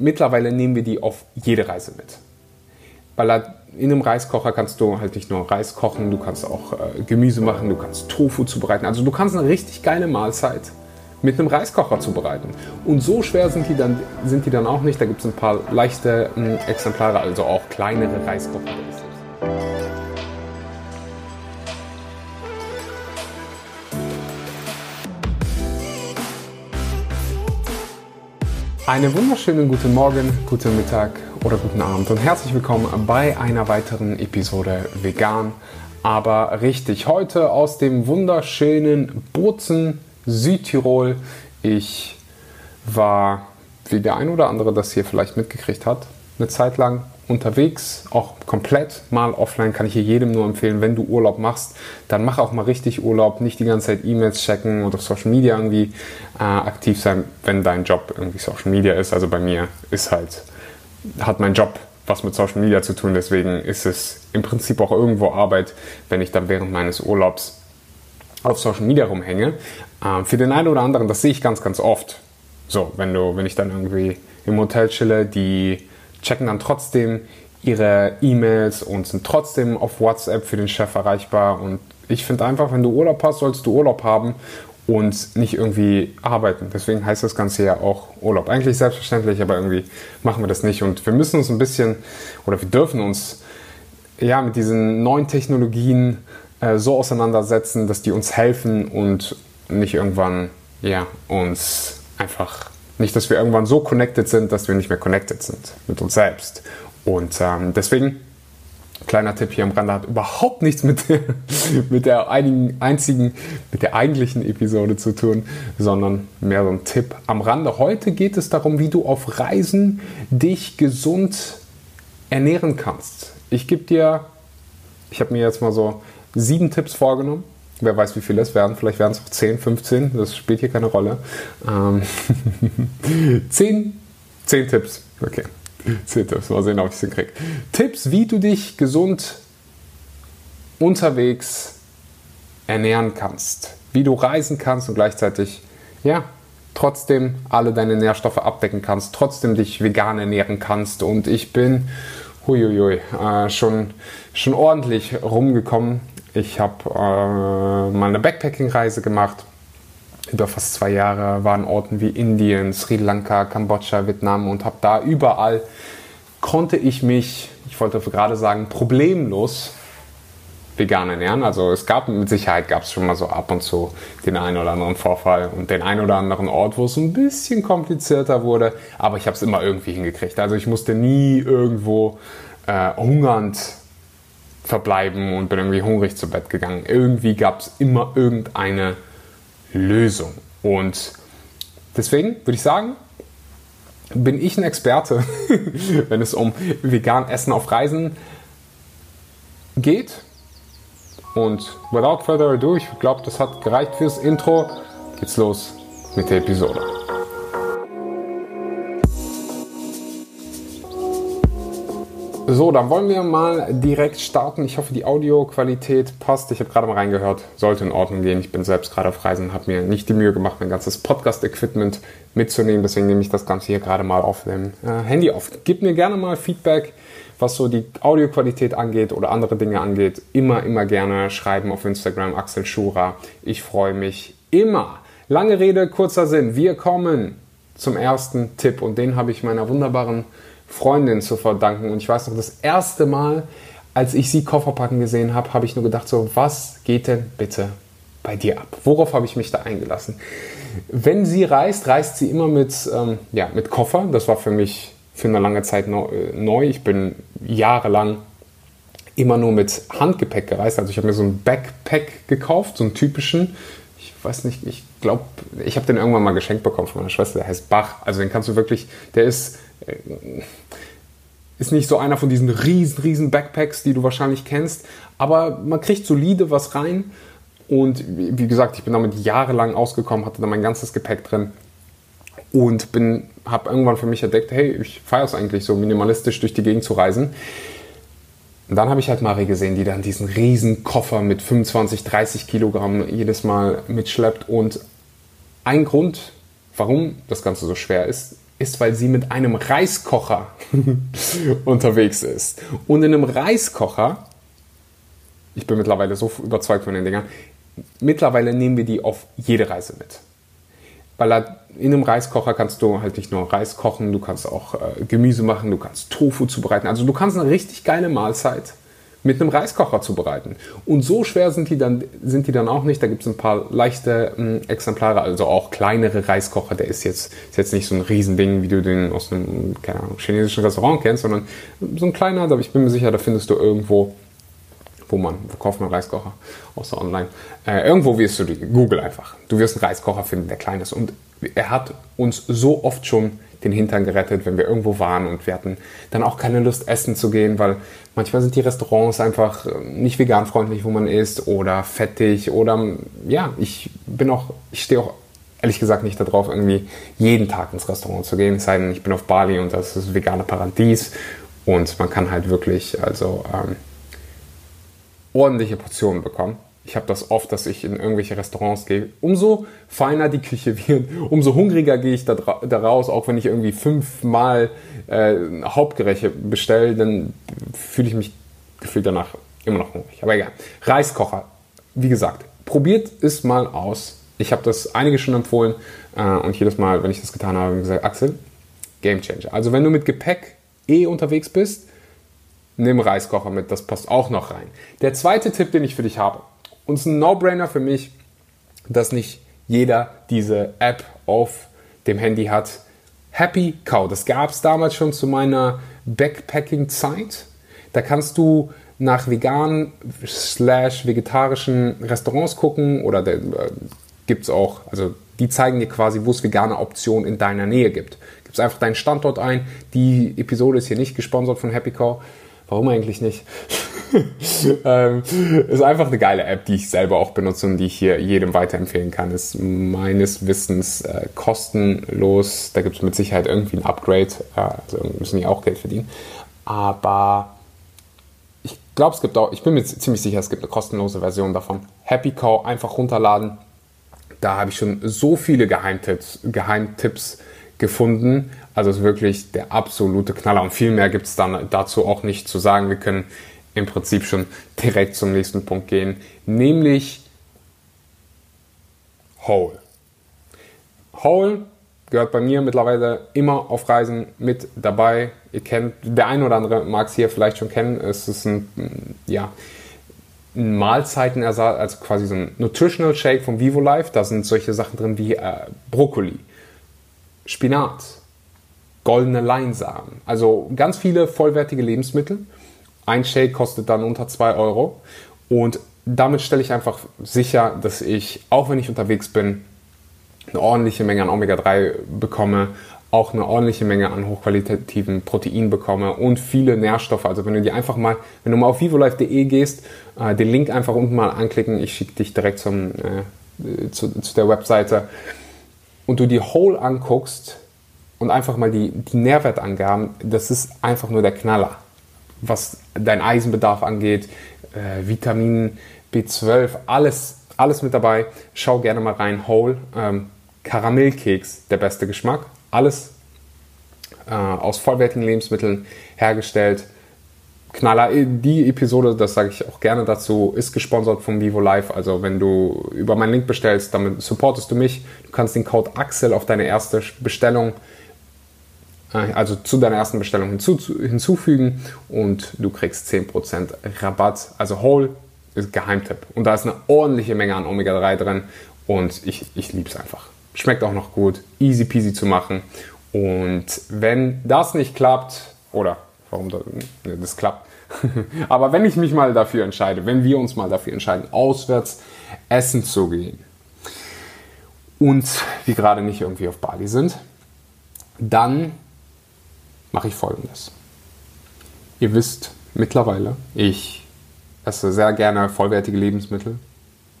mittlerweile nehmen wir die auf jede Reise mit. Weil in einem Reiskocher kannst du halt nicht nur Reis kochen, du kannst auch äh, Gemüse machen, du kannst Tofu zubereiten. Also du kannst eine richtig geile Mahlzeit mit einem Reiskocher zubereiten. Und so schwer sind die dann, sind die dann auch nicht. Da gibt es ein paar leichte äh, Exemplare, also auch kleinere Reiskocher. Einen wunderschönen guten Morgen, guten Mittag oder guten Abend und herzlich willkommen bei einer weiteren Episode Vegan, aber richtig. Heute aus dem wunderschönen Bozen, Südtirol. Ich war, wie der ein oder andere das hier vielleicht mitgekriegt hat, eine Zeit lang unterwegs, auch komplett mal offline, kann ich hier jedem nur empfehlen, wenn du Urlaub machst, dann mach auch mal richtig Urlaub, nicht die ganze Zeit E-Mails checken oder Social Media irgendwie äh, aktiv sein, wenn dein Job irgendwie Social Media ist. Also bei mir ist halt, hat mein Job was mit Social Media zu tun, deswegen ist es im Prinzip auch irgendwo Arbeit, wenn ich dann während meines Urlaubs auf Social Media rumhänge. Äh, für den einen oder anderen, das sehe ich ganz, ganz oft. So, wenn du, wenn ich dann irgendwie im Hotel chille, die checken dann trotzdem ihre E-Mails und sind trotzdem auf WhatsApp für den Chef erreichbar. Und ich finde einfach, wenn du Urlaub hast, sollst du Urlaub haben und nicht irgendwie arbeiten. Deswegen heißt das Ganze ja auch Urlaub. Eigentlich selbstverständlich, aber irgendwie machen wir das nicht. Und wir müssen uns ein bisschen oder wir dürfen uns ja mit diesen neuen Technologien äh, so auseinandersetzen, dass die uns helfen und nicht irgendwann ja uns einfach nicht, dass wir irgendwann so connected sind, dass wir nicht mehr connected sind mit uns selbst. Und ähm, deswegen, kleiner Tipp hier am Rande, hat überhaupt nichts mit der, mit der einigen, einzigen, mit der eigentlichen Episode zu tun, sondern mehr so ein Tipp am Rande. Heute geht es darum, wie du auf Reisen dich gesund ernähren kannst. Ich gebe dir, ich habe mir jetzt mal so sieben Tipps vorgenommen Wer weiß, wie viele es werden. Vielleicht werden es auch 10, 15. Das spielt hier keine Rolle. Ähm 10, 10 Tipps. Okay. 10 Tipps. Mal sehen, ob ich es hinkriege. Tipps, wie du dich gesund unterwegs ernähren kannst. Wie du reisen kannst und gleichzeitig, ja, trotzdem alle deine Nährstoffe abdecken kannst, trotzdem dich vegan ernähren kannst. Und ich bin huiuiui, äh, schon, schon ordentlich rumgekommen ich habe äh, mal eine Backpacking-Reise gemacht. Über fast zwei Jahre waren Orten wie Indien, Sri Lanka, Kambodscha, Vietnam und habe da überall konnte ich mich, ich wollte gerade sagen, problemlos vegan ernähren. Also es gab mit Sicherheit gab es schon mal so ab und zu den einen oder anderen Vorfall und den einen oder anderen Ort, wo es ein bisschen komplizierter wurde, aber ich habe es immer irgendwie hingekriegt. Also ich musste nie irgendwo äh, hungernd verbleiben und bin irgendwie hungrig zu Bett gegangen. Irgendwie gab es immer irgendeine Lösung. Und deswegen würde ich sagen, bin ich ein Experte, wenn es um vegan Essen auf Reisen geht. Und without further ado, ich glaube, das hat gereicht fürs Intro. Geht's los mit der Episode. So, dann wollen wir mal direkt starten. Ich hoffe, die Audioqualität passt. Ich habe gerade mal reingehört, sollte in Ordnung gehen. Ich bin selbst gerade auf Reisen, habe mir nicht die Mühe gemacht, mein ganzes Podcast-Equipment mitzunehmen. Deswegen nehme ich das Ganze hier gerade mal auf dem äh, Handy auf. Gib mir gerne mal Feedback, was so die Audioqualität angeht oder andere Dinge angeht. Immer, immer gerne schreiben auf Instagram, Axel Schura. Ich freue mich immer. Lange Rede, kurzer Sinn. Wir kommen zum ersten Tipp und den habe ich meiner wunderbaren Freundin zu verdanken. Und ich weiß noch, das erste Mal, als ich sie Kofferpacken gesehen habe, habe ich nur gedacht, so, was geht denn bitte bei dir ab? Worauf habe ich mich da eingelassen? Wenn sie reist, reist sie immer mit, ähm, ja, mit Koffer. Das war für mich für eine lange Zeit äh, neu. Ich bin jahrelang immer nur mit Handgepäck gereist. Also ich habe mir so einen Backpack gekauft, so einen typischen. Ich weiß nicht, ich glaube, ich habe den irgendwann mal geschenkt bekommen von meiner Schwester. Der heißt Bach. Also den kannst du wirklich, der ist ist nicht so einer von diesen riesen, riesen Backpacks, die du wahrscheinlich kennst, aber man kriegt solide was rein. Und wie gesagt, ich bin damit jahrelang ausgekommen, hatte da mein ganzes Gepäck drin und habe irgendwann für mich entdeckt, hey, ich feiere es eigentlich so minimalistisch durch die Gegend zu reisen. Und dann habe ich halt Mari gesehen, die dann diesen riesen Koffer mit 25, 30 Kilogramm jedes Mal mitschleppt. Und ein Grund, warum das Ganze so schwer ist, ist, weil sie mit einem Reiskocher unterwegs ist. Und in einem Reiskocher, ich bin mittlerweile so überzeugt von den Dingern, mittlerweile nehmen wir die auf jede Reise mit. Weil in einem Reiskocher kannst du halt nicht nur Reis kochen, du kannst auch äh, Gemüse machen, du kannst Tofu zubereiten. Also du kannst eine richtig geile Mahlzeit mit einem Reiskocher zubereiten. Und so schwer sind die dann, sind die dann auch nicht. Da gibt es ein paar leichte äh, Exemplare, also auch kleinere Reiskocher. Der ist jetzt, ist jetzt nicht so ein Riesending, wie du den aus einem keine Ahnung, chinesischen Restaurant kennst, sondern so ein kleiner, aber ich bin mir sicher, da findest du irgendwo wo man, wo kauft man Reiskocher? Außer online. Äh, irgendwo wirst du die, Google einfach. Du wirst einen Reiskocher finden, der klein ist. Und er hat uns so oft schon den Hintern gerettet, wenn wir irgendwo waren und wir hatten dann auch keine Lust, essen zu gehen, weil manchmal sind die Restaurants einfach äh, nicht vegan freundlich, wo man isst oder fettig oder ja, ich bin auch, ich stehe auch ehrlich gesagt nicht darauf, irgendwie jeden Tag ins Restaurant zu gehen, es sei denn, ich bin auf Bali und das ist das vegane Paradies und man kann halt wirklich, also ähm, ordentliche Portionen bekommen. Ich habe das oft, dass ich in irgendwelche Restaurants gehe. Umso feiner die Küche wird, umso hungriger gehe ich da, raus. Auch wenn ich irgendwie fünfmal äh, Hauptgerichte bestelle, dann fühle ich mich gefühlt danach immer noch hungrig. Aber egal. Reiskocher. Wie gesagt, probiert es mal aus. Ich habe das einige schon empfohlen äh, und jedes Mal, wenn ich das getan habe, habe ich gesagt, Axel, Game Changer. Also wenn du mit Gepäck eh unterwegs bist, nimm Reiskocher mit, das passt auch noch rein. Der zweite Tipp, den ich für dich habe, und es ist ein No-Brainer für mich, dass nicht jeder diese App auf dem Handy hat. Happy Cow, das gab es damals schon zu meiner Backpacking-Zeit. Da kannst du nach veganen slash vegetarischen Restaurants gucken oder äh, gibt es auch, also die zeigen dir quasi, wo es vegane Optionen in deiner Nähe gibt. Gibst einfach deinen Standort ein. Die Episode ist hier nicht gesponsert von Happy Cow. Warum eigentlich nicht? ähm, ist einfach eine geile App, die ich selber auch benutze und die ich hier jedem weiterempfehlen kann. Ist meines Wissens äh, kostenlos. Da gibt es mit Sicherheit irgendwie ein Upgrade. Äh, also müssen die auch Geld verdienen. Aber ich glaube, es gibt auch, ich bin mir ziemlich sicher, es gibt eine kostenlose Version davon. Happy Cow einfach runterladen. Da habe ich schon so viele Geheimtipps, Geheimtipps gefunden. Also es ist wirklich der absolute Knaller und viel mehr gibt es dann dazu auch nicht zu sagen. Wir können im Prinzip schon direkt zum nächsten Punkt gehen, nämlich Hole. Hole gehört bei mir mittlerweile immer auf Reisen mit dabei. Ihr kennt, der ein oder andere mag es hier vielleicht schon kennen. Es ist ein, ja, ein Mahlzeitenersatz, also quasi so ein Nutritional Shake von Vivo Life. Da sind solche Sachen drin wie äh, Brokkoli, Spinat, goldene Leinsamen. Also ganz viele vollwertige Lebensmittel. Ein Shake kostet dann unter 2 Euro. Und damit stelle ich einfach sicher, dass ich, auch wenn ich unterwegs bin, eine ordentliche Menge an Omega-3 bekomme, auch eine ordentliche Menge an hochqualitativen Proteinen bekomme und viele Nährstoffe. Also wenn du die einfach mal, wenn du mal auf vivolife.de gehst, äh, den Link einfach unten mal anklicken, ich schicke dich direkt zum, äh, zu, zu der Webseite und du die Whole anguckst und einfach mal die, die Nährwertangaben, das ist einfach nur der Knaller. Was dein Eisenbedarf angeht, äh, Vitamin B12, alles, alles mit dabei. Schau gerne mal rein. Whole, ähm, Karamellkeks, der beste Geschmack. Alles äh, aus vollwertigen Lebensmitteln hergestellt. Knaller, die Episode, das sage ich auch gerne dazu, ist gesponsert vom Vivo Live. Also wenn du über meinen Link bestellst, damit supportest du mich. Du kannst den Code Axel auf deine erste Bestellung, äh, also zu deiner ersten Bestellung hinzu, hinzufügen und du kriegst 10% Rabatt. Also Whole ist Geheimtipp. Und da ist eine ordentliche Menge an Omega-3 drin und ich, ich liebe es einfach. Schmeckt auch noch gut, easy peasy zu machen. Und wenn das nicht klappt, oder warum das, das klappt. Aber wenn ich mich mal dafür entscheide, wenn wir uns mal dafür entscheiden, auswärts essen zu gehen und wir gerade nicht irgendwie auf Bali sind, dann mache ich folgendes. Ihr wisst mittlerweile, ich esse sehr gerne vollwertige Lebensmittel.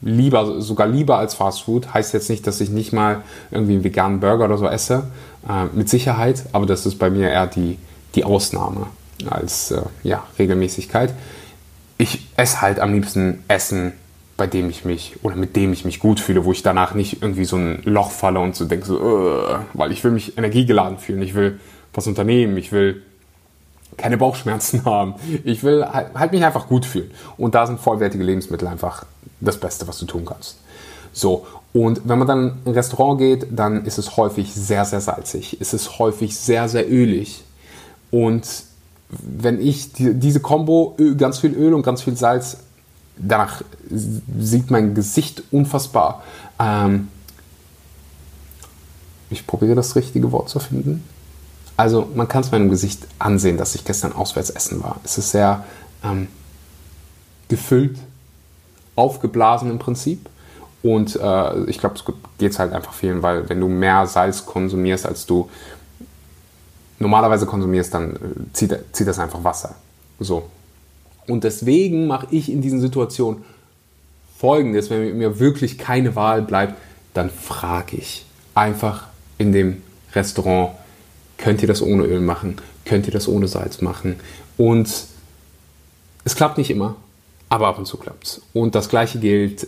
Lieber, sogar lieber als Fast Food. Heißt jetzt nicht, dass ich nicht mal irgendwie einen veganen Burger oder so esse. Äh, mit Sicherheit, aber das ist bei mir eher die, die Ausnahme als äh, ja, Regelmäßigkeit. Ich esse halt am liebsten Essen bei dem ich mich oder mit dem ich mich gut fühle, wo ich danach nicht irgendwie so ein Loch falle und so denke, so, weil ich will mich energiegeladen fühlen, ich will was unternehmen, ich will keine Bauchschmerzen haben, ich will halt, halt mich einfach gut fühlen. Und da sind vollwertige Lebensmittel einfach das Beste, was du tun kannst. So, und wenn man dann in ein Restaurant geht, dann ist es häufig sehr, sehr salzig. Es ist häufig sehr, sehr ölig. Und wenn ich die, diese Kombo, ganz viel Öl und ganz viel Salz, danach sieht mein Gesicht unfassbar. Ähm, ich probiere das richtige Wort zu finden. Also man kann es meinem Gesicht ansehen, dass ich gestern auswärts essen war. Es ist sehr ähm, gefüllt, aufgeblasen im Prinzip. Und äh, ich glaube, es geht halt einfach vielen, weil wenn du mehr Salz konsumierst, als du normalerweise konsumierst, dann äh, zieht, zieht das einfach Wasser. So. Und deswegen mache ich in diesen Situationen folgendes, wenn mir wirklich keine Wahl bleibt, dann frage ich einfach in dem Restaurant, könnt ihr das ohne Öl machen? Könnt ihr das ohne Salz machen? Und es klappt nicht immer, aber ab und zu klappt es. Und das gleiche gilt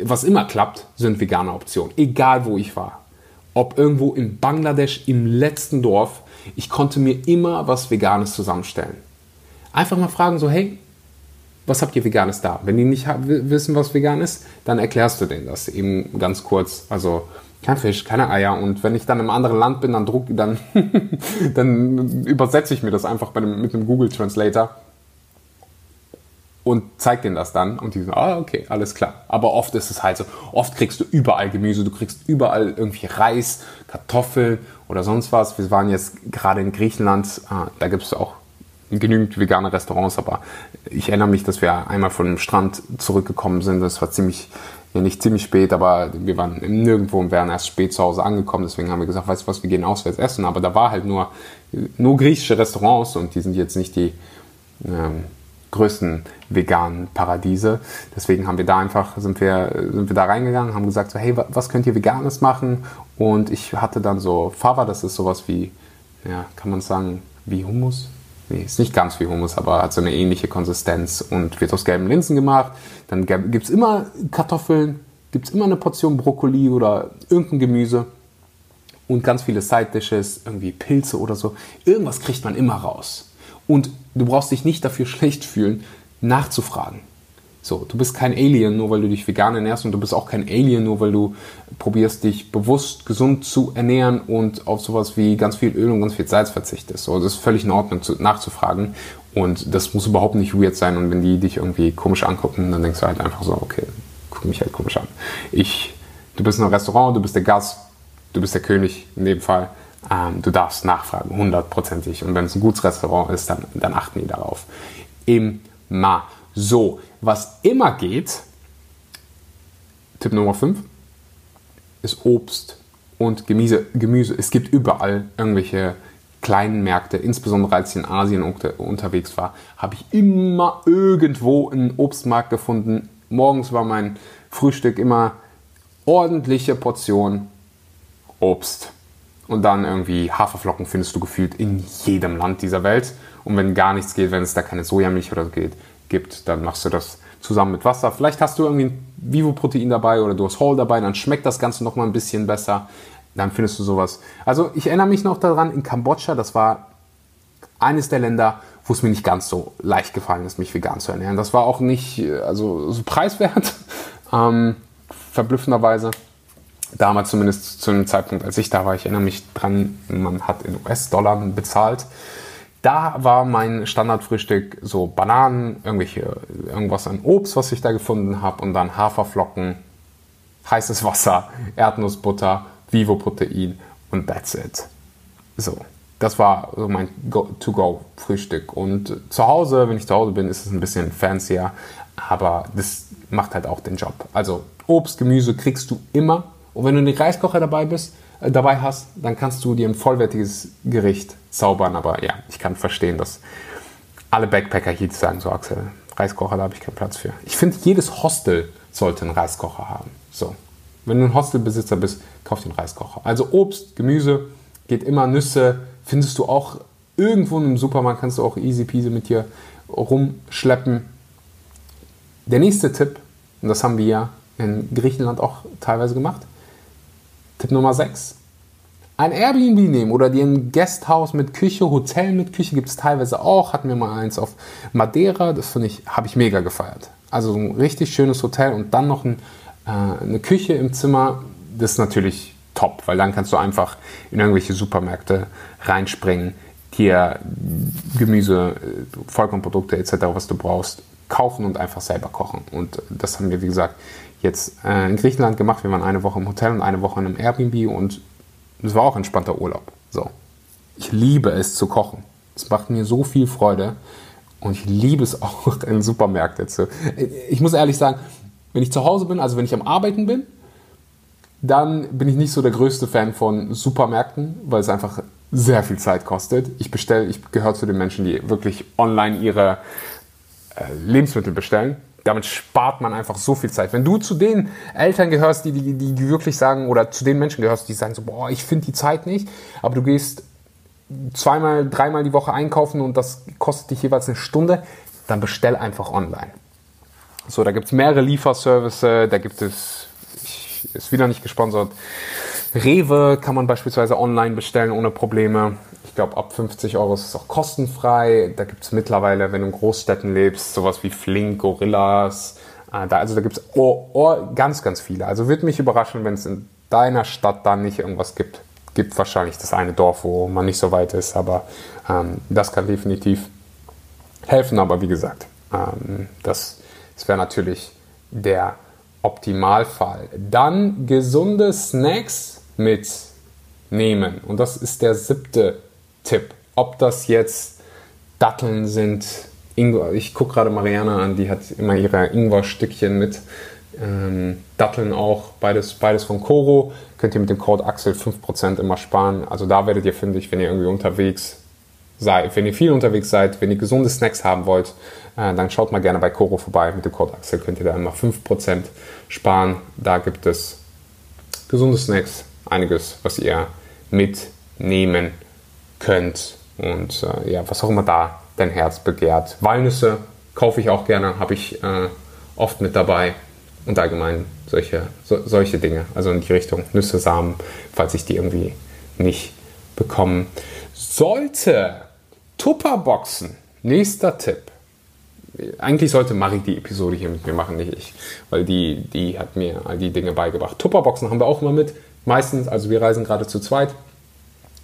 was immer klappt, sind vegane Optionen. Egal wo ich war. Ob irgendwo in Bangladesch im letzten Dorf, ich konnte mir immer was Veganes zusammenstellen. Einfach mal fragen, so, hey, was habt ihr Veganes da? Wenn die nicht wissen, was vegan ist, dann erklärst du denen das eben ganz kurz. Also kein Fisch, keine Eier. Und wenn ich dann im anderen Land bin, dann druck, dann, dann übersetze ich mir das einfach mit einem Google Translator und zeigt denen das dann und die sagen, ah, okay, alles klar. Aber oft ist es halt so, oft kriegst du überall Gemüse, du kriegst überall irgendwie Reis, Kartoffeln oder sonst was. Wir waren jetzt gerade in Griechenland, ah, da gibt es auch genügend vegane Restaurants, aber ich erinnere mich, dass wir einmal von dem Strand zurückgekommen sind. Das war ziemlich, ja nicht ziemlich spät, aber wir waren nirgendwo und wären erst spät zu Hause angekommen. Deswegen haben wir gesagt, weißt du was, wir gehen auswärts essen. Aber da war halt nur, nur griechische Restaurants und die sind jetzt nicht die, ähm, größten veganen Paradiese. Deswegen haben wir da einfach, sind wir, sind wir da reingegangen, haben gesagt, so, hey, was könnt ihr Veganes machen? Und ich hatte dann so Fava, das ist sowas wie, ja, kann man sagen, wie Hummus? Nee, ist nicht ganz wie Hummus, aber hat so eine ähnliche Konsistenz und wird aus gelben Linsen gemacht. Dann gibt es immer Kartoffeln, gibt es immer eine Portion Brokkoli oder irgendein Gemüse und ganz viele Side-Dishes, irgendwie Pilze oder so. Irgendwas kriegt man immer raus. Und du brauchst dich nicht dafür schlecht fühlen, nachzufragen. So, du bist kein Alien, nur weil du dich vegan ernährst und du bist auch kein Alien, nur weil du probierst, dich bewusst gesund zu ernähren und auf sowas wie ganz viel Öl und ganz viel Salz verzichtest. So, das ist völlig in Ordnung zu, nachzufragen und das muss überhaupt nicht weird sein und wenn die dich irgendwie komisch angucken, dann denkst du halt einfach so, okay, guck mich halt komisch an. Ich, du bist in einem Restaurant, du bist der Gast, du bist der König in dem Fall ähm, du darfst nachfragen, hundertprozentig. Und wenn es ein gutes Restaurant ist, dann, dann achten die darauf. Immer. So, was immer geht, Tipp Nummer 5, ist Obst und Gemüse. Gemüse. Es gibt überall irgendwelche kleinen Märkte, insbesondere als ich in Asien unter, unterwegs war, habe ich immer irgendwo einen Obstmarkt gefunden. Morgens war mein Frühstück immer ordentliche Portion Obst. Und dann irgendwie Haferflocken findest du gefühlt in jedem Land dieser Welt. Und wenn gar nichts geht, wenn es da keine Sojamilch oder so geht, gibt, dann machst du das zusammen mit Wasser. Vielleicht hast du irgendwie ein Vivo-Protein dabei oder du hast Whole dabei, dann schmeckt das Ganze nochmal ein bisschen besser. Dann findest du sowas. Also ich erinnere mich noch daran, in Kambodscha, das war eines der Länder, wo es mir nicht ganz so leicht gefallen ist, mich vegan zu ernähren. Das war auch nicht also so preiswert, ähm, verblüffenderweise damals zumindest zu einem Zeitpunkt, als ich da war, ich erinnere mich dran, man hat in US-Dollar bezahlt. Da war mein Standardfrühstück so Bananen, irgendwelche, irgendwas an Obst, was ich da gefunden habe, und dann Haferflocken, heißes Wasser, Erdnussbutter, Vivo-Protein und that's it. So, das war so mein To-Go-Frühstück. Und zu Hause, wenn ich zu Hause bin, ist es ein bisschen fancier, aber das macht halt auch den Job. Also Obst, Gemüse kriegst du immer und wenn du einen Reiskocher dabei bist, äh, dabei hast, dann kannst du dir ein vollwertiges Gericht zaubern. Aber ja, ich kann verstehen, dass alle Backpacker hier sagen, so Axel, Reiskocher, da habe ich keinen Platz für. Ich finde, jedes Hostel sollte einen Reiskocher haben. So. Wenn du ein Hostelbesitzer bist, kauf den Reiskocher. Also Obst, Gemüse, geht immer Nüsse, findest du auch irgendwo im Supermarkt, kannst du auch easy peasy mit dir rumschleppen. Der nächste Tipp Und das haben wir in Griechenland auch teilweise gemacht. Tipp Nummer 6. Ein Airbnb nehmen oder dir ein Guesthouse mit Küche, Hotel mit Küche gibt es teilweise auch. Hatten wir mal eins auf Madeira, das finde ich, habe ich mega gefeiert. Also ein richtig schönes Hotel und dann noch ein, äh, eine Küche im Zimmer, das ist natürlich top, weil dann kannst du einfach in irgendwelche Supermärkte reinspringen, dir Gemüse, äh, Vollkornprodukte etc., was du brauchst, kaufen und einfach selber kochen. Und das haben wir, wie gesagt, jetzt äh, in Griechenland gemacht. Wir waren eine Woche im Hotel und eine Woche in einem Airbnb und es war auch entspannter Urlaub. So. Ich liebe es zu kochen. Es macht mir so viel Freude und ich liebe es auch in Supermärkten zu. Ich muss ehrlich sagen, wenn ich zu Hause bin, also wenn ich am Arbeiten bin, dann bin ich nicht so der größte Fan von Supermärkten, weil es einfach sehr viel Zeit kostet. Ich bestelle, ich gehöre zu den Menschen, die wirklich online ihre Lebensmittel bestellen. Damit spart man einfach so viel Zeit. Wenn du zu den Eltern gehörst, die, die, die wirklich sagen, oder zu den Menschen gehörst, die sagen so, boah, ich finde die Zeit nicht, aber du gehst zweimal, dreimal die Woche einkaufen und das kostet dich jeweils eine Stunde, dann bestell einfach online. So, da gibt es mehrere Lieferservices, da gibt es, ich, ist wieder nicht gesponsert, Rewe kann man beispielsweise online bestellen ohne Probleme. Ich glaube, ab 50 Euro ist es auch kostenfrei. Da gibt es mittlerweile, wenn du in Großstädten lebst, sowas wie Flink, Gorillas. Äh, da, also da gibt es oh, oh, ganz, ganz viele. Also würde mich überraschen, wenn es in deiner Stadt dann nicht irgendwas gibt. Gibt wahrscheinlich das eine Dorf, wo man nicht so weit ist, aber ähm, das kann definitiv helfen. Aber wie gesagt, ähm, das, das wäre natürlich der Optimalfall. Dann gesunde Snacks mitnehmen. Und das ist der siebte Tipp. Ob das jetzt Datteln sind, Ingwer, ich gucke gerade Mariana an, die hat immer ihre Ingwer-Stückchen mit. Ähm, Datteln auch, beides, beides von Koro. Könnt ihr mit dem Code Axel 5% immer sparen. Also da werdet ihr fündig, wenn ihr irgendwie unterwegs seid. Wenn ihr viel unterwegs seid, wenn ihr gesunde Snacks haben wollt, äh, dann schaut mal gerne bei Koro vorbei. Mit dem Code Axel könnt ihr da immer 5% sparen. Da gibt es gesunde Snacks, einiges, was ihr mitnehmen könnt und äh, ja, was auch immer da dein Herz begehrt. Walnüsse kaufe ich auch gerne, habe ich äh, oft mit dabei und allgemein solche, so, solche Dinge, also in die Richtung Nüsse, Samen, falls ich die irgendwie nicht bekommen sollte. Tupperboxen, nächster Tipp. Eigentlich sollte Marie die Episode hier mit mir machen, nicht ich, weil die, die hat mir all die Dinge beigebracht. Tupperboxen haben wir auch immer mit, meistens, also wir reisen gerade zu zweit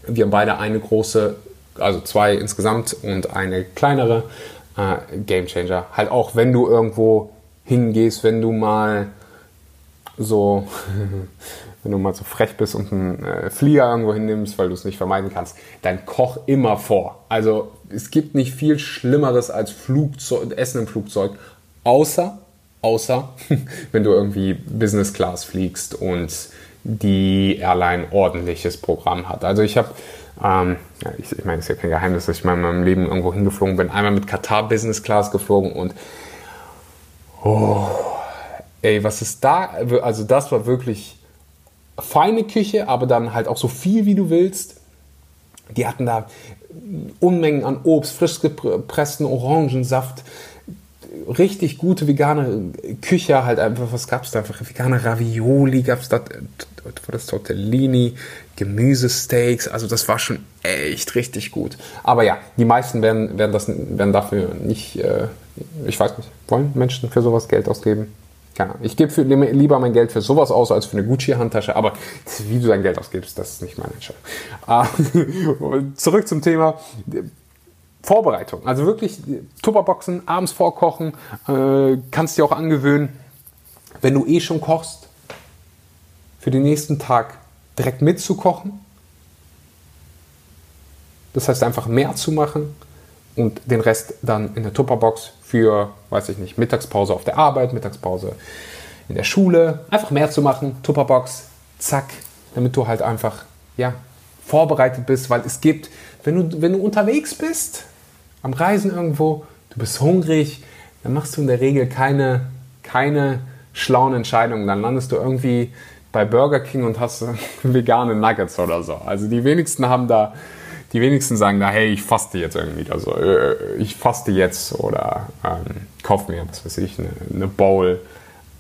wir haben beide eine große, also zwei insgesamt und eine kleinere äh, Game Changer. Halt auch, wenn du irgendwo hingehst, wenn du mal so, wenn du mal so frech bist und einen äh, Flieger irgendwo hinnimmst, weil du es nicht vermeiden kannst, dann koch immer vor. Also es gibt nicht viel Schlimmeres als Flugzeug, Essen im Flugzeug, außer, außer wenn du irgendwie Business Class fliegst und die Airline ordentliches Programm hat. Also ich habe, ähm, ich, ich meine, es ist ja kein Geheimnis, dass ich mal in meinem Leben irgendwo hingeflogen bin, einmal mit Qatar Business Class geflogen und oh, ey, was ist da? Also das war wirklich feine Küche, aber dann halt auch so viel wie du willst. Die hatten da Unmengen an Obst, frisch gepressten Orangensaft, richtig gute vegane Küche, halt einfach, was gab es da? Einfach vegane Ravioli, gab es da, war das Tortellini, Gemüsesteaks, also das war schon echt richtig gut. Aber ja, die meisten werden, werden, das, werden dafür nicht, äh, ich weiß nicht, wollen Menschen für sowas Geld ausgeben? Ja, ich gebe lieber mein Geld für sowas aus als für eine Gucci-Handtasche, aber wie du dein Geld ausgibst, das ist nicht meine Entscheidung. Äh, zurück zum Thema. Vorbereitung. Also wirklich Tupperboxen, abends vorkochen, äh, kannst dir auch angewöhnen, wenn du eh schon kochst, für den nächsten Tag direkt mitzukochen. Das heißt einfach mehr zu machen und den Rest dann in der Tupperbox für, weiß ich nicht, Mittagspause auf der Arbeit, Mittagspause in der Schule. Einfach mehr zu machen, Tupperbox, zack, damit du halt einfach, ja, vorbereitet bist, weil es gibt, wenn du, wenn du unterwegs bist, am Reisen irgendwo, du bist hungrig, dann machst du in der Regel keine, keine schlauen Entscheidungen. Dann landest du irgendwie bei Burger King und hast vegane Nuggets oder so. Also die wenigsten haben da, die wenigsten sagen da, hey, ich faste jetzt irgendwie. Also ich faste jetzt oder ähm, kauf mir, was weiß ich, eine, eine Bowl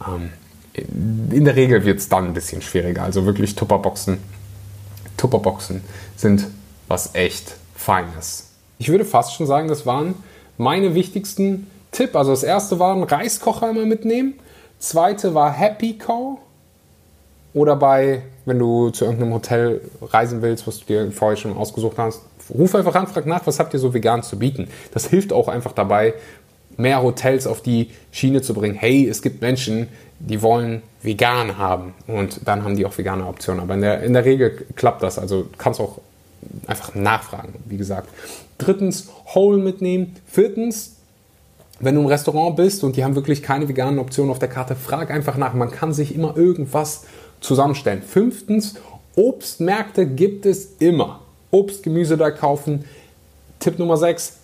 Ähm, in der Regel wird es dann ein bisschen schwieriger. Also wirklich Tupperboxen. Tupperboxen sind was echt Feines. Ich würde fast schon sagen, das waren meine wichtigsten Tipp. Also das erste war ein Reiskocher immer mitnehmen. Zweite war Happy Co. Oder bei, wenn du zu irgendeinem Hotel reisen willst, was du dir vorher schon ausgesucht hast, ruf einfach an, frag nach, was habt ihr so vegan zu bieten. Das hilft auch einfach dabei, mehr Hotels auf die Schiene zu bringen. Hey, es gibt Menschen, die wollen vegan haben und dann haben die auch vegane Optionen. Aber in der, in der Regel klappt das. Also kannst auch einfach nachfragen, wie gesagt. Drittens, Whole mitnehmen. Viertens, wenn du im Restaurant bist und die haben wirklich keine veganen Optionen auf der Karte, frag einfach nach. Man kann sich immer irgendwas zusammenstellen. Fünftens, Obstmärkte gibt es immer. Obst, Gemüse da kaufen. Tipp Nummer 6,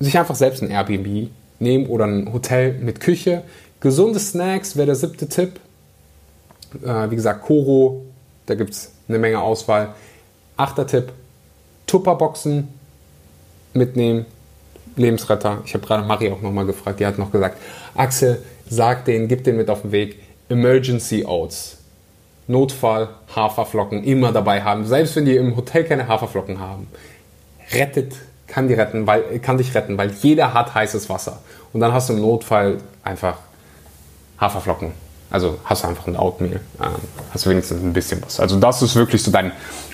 sich einfach selbst ein Airbnb nehmen oder ein Hotel mit Küche. Gesunde Snacks wäre der siebte Tipp. Äh, wie gesagt, Koro, da gibt es eine Menge Auswahl. Achter Tipp, Tupperboxen mitnehmen, Lebensretter. Ich habe gerade Marie auch nochmal gefragt, die hat noch gesagt, Axel, sag den, gib den mit auf den Weg. Emergency Oats. Notfall Haferflocken immer dabei haben. Selbst wenn die im Hotel keine Haferflocken haben. Rettet, kann, die retten, weil, kann dich retten, weil jeder hat heißes Wasser. Und dann hast du im Notfall einfach Haferflocken. Also hast du einfach ein Oatmeal. Ähm, hast wenigstens ein bisschen was. Also das ist wirklich so dein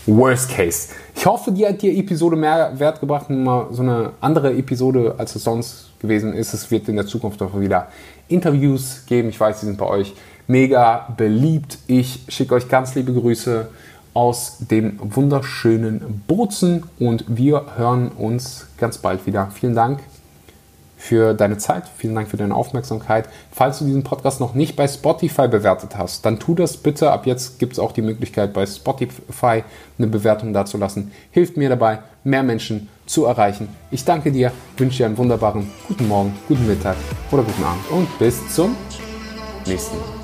Worst Case. Ich hoffe, dir hat die Episode mehr Wert gebracht. Mal so eine andere Episode, als es sonst gewesen ist. Es wird in der Zukunft auch wieder Interviews geben. Ich weiß, die sind bei euch mega beliebt. Ich schicke euch ganz liebe Grüße aus dem wunderschönen Bozen und wir hören uns ganz bald wieder. Vielen Dank für deine Zeit, vielen Dank für deine Aufmerksamkeit. Falls du diesen Podcast noch nicht bei Spotify bewertet hast, dann tu das bitte. Ab jetzt gibt es auch die Möglichkeit, bei Spotify eine Bewertung dazulassen. Hilft mir dabei, mehr Menschen zu erreichen. Ich danke dir, wünsche dir einen wunderbaren guten Morgen, guten Mittag oder guten Abend und bis zum nächsten Mal.